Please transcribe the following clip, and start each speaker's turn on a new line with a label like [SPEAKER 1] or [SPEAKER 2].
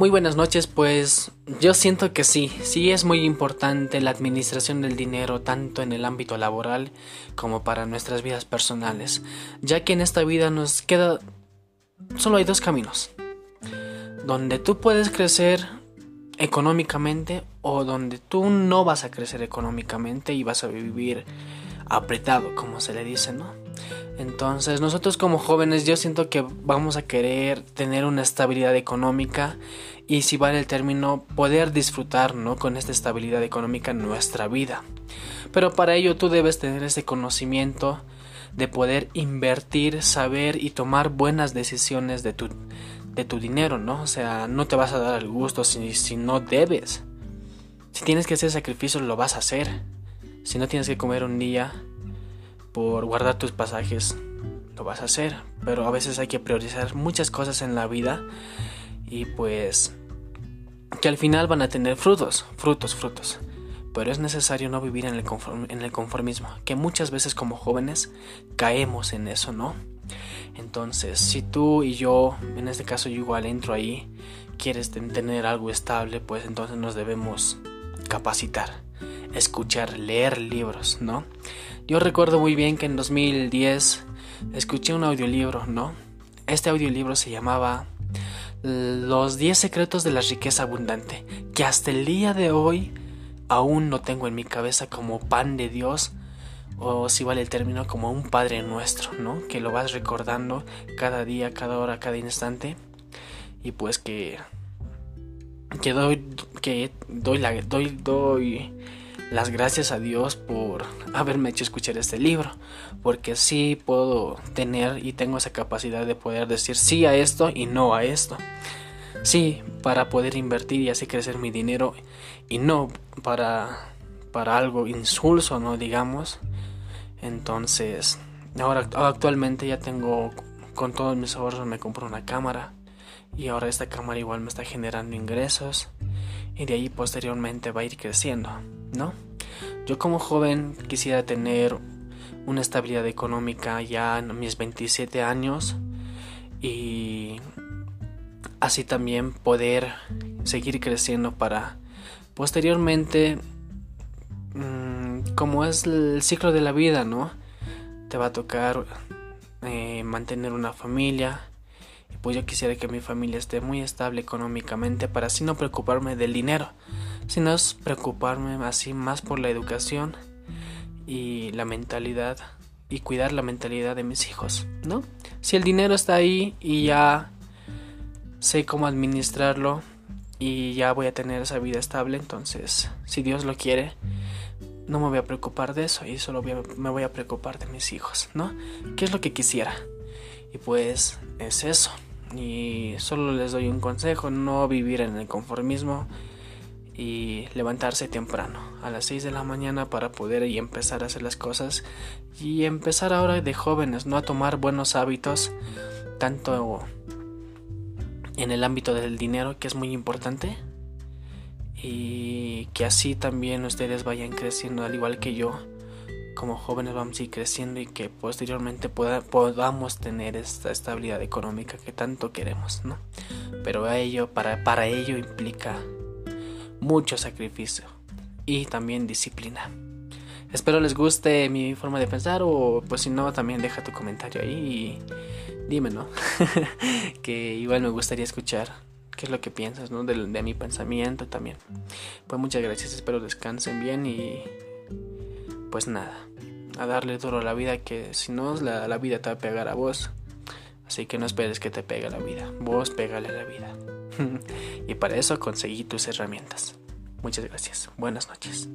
[SPEAKER 1] Muy buenas noches, pues yo siento que sí, sí es muy importante la administración del dinero tanto en el ámbito laboral como para nuestras vidas personales, ya que en esta vida nos queda solo hay dos caminos, donde tú puedes crecer económicamente o donde tú no vas a crecer económicamente y vas a vivir apretado, como se le dice, ¿no? Entonces nosotros como jóvenes yo siento que vamos a querer tener una estabilidad económica y si vale el término poder disfrutar ¿no? con esta estabilidad económica en nuestra vida. Pero para ello tú debes tener ese conocimiento de poder invertir, saber y tomar buenas decisiones de tu, de tu dinero, ¿no? O sea, no te vas a dar el gusto si, si no debes. Si tienes que hacer sacrificios, lo vas a hacer. Si no tienes que comer un día, por guardar tus pasajes, lo vas a hacer. Pero a veces hay que priorizar muchas cosas en la vida y pues que al final van a tener frutos, frutos, frutos. Pero es necesario no vivir en el, conformismo, que muchas veces como jóvenes caemos en eso, ¿no? Entonces, si tú y yo, en este caso yo igual entro ahí, quieres tener algo estable, pues entonces nos debemos capacitar, escuchar, leer libros, ¿no? Yo recuerdo muy bien que en 2010 escuché un audiolibro, ¿no? Este audiolibro se llamaba Los 10 secretos de la riqueza abundante, que hasta el día de hoy aún no tengo en mi cabeza como pan de Dios, o si vale el término como un Padre nuestro, ¿no? Que lo vas recordando cada día, cada hora, cada instante, y pues que que doy que doy la doy doy las gracias a Dios por haberme hecho escuchar este libro, porque sí puedo tener y tengo esa capacidad de poder decir sí a esto y no a esto. Sí, para poder invertir y así crecer mi dinero y no para para algo insulso, no digamos. Entonces, ahora actualmente ya tengo con todos mis ahorros me compro una cámara y ahora esta cámara igual me está generando ingresos y de ahí posteriormente va a ir creciendo, ¿no? Yo como joven quisiera tener una estabilidad económica ya en mis 27 años y así también poder seguir creciendo para posteriormente mm, como es el ciclo de la vida, ¿no? Te va a tocar eh, mantener una familia, pues yo quisiera que mi familia esté muy estable económicamente para así no preocuparme del dinero, sino preocuparme así más por la educación y la mentalidad y cuidar la mentalidad de mis hijos, ¿no? Si el dinero está ahí y ya sé cómo administrarlo y ya voy a tener esa vida estable, entonces, si Dios lo quiere, no me voy a preocupar de eso y solo me voy a preocupar de mis hijos, ¿no? ¿Qué es lo que quisiera? Y pues es eso. Y solo les doy un consejo, no vivir en el conformismo y levantarse temprano, a las 6 de la mañana para poder y empezar a hacer las cosas y empezar ahora de jóvenes, no a tomar buenos hábitos, tanto en el ámbito del dinero, que es muy importante, y que así también ustedes vayan creciendo al igual que yo como jóvenes vamos a ir creciendo y que posteriormente podamos tener esta estabilidad económica que tanto queremos, ¿no? Pero a ello, para, para ello implica mucho sacrificio y también disciplina. Espero les guste mi forma de pensar o pues si no también deja tu comentario ahí y dime, ¿no? que igual me gustaría escuchar qué es lo que piensas, ¿no? De, de mi pensamiento también. Pues muchas gracias, espero descansen bien y pues nada a darle duro a la vida que si no la, la vida te va a pegar a vos. Así que no esperes que te pegue la vida, vos pégale a la vida. y para eso conseguí tus herramientas. Muchas gracias. Buenas noches.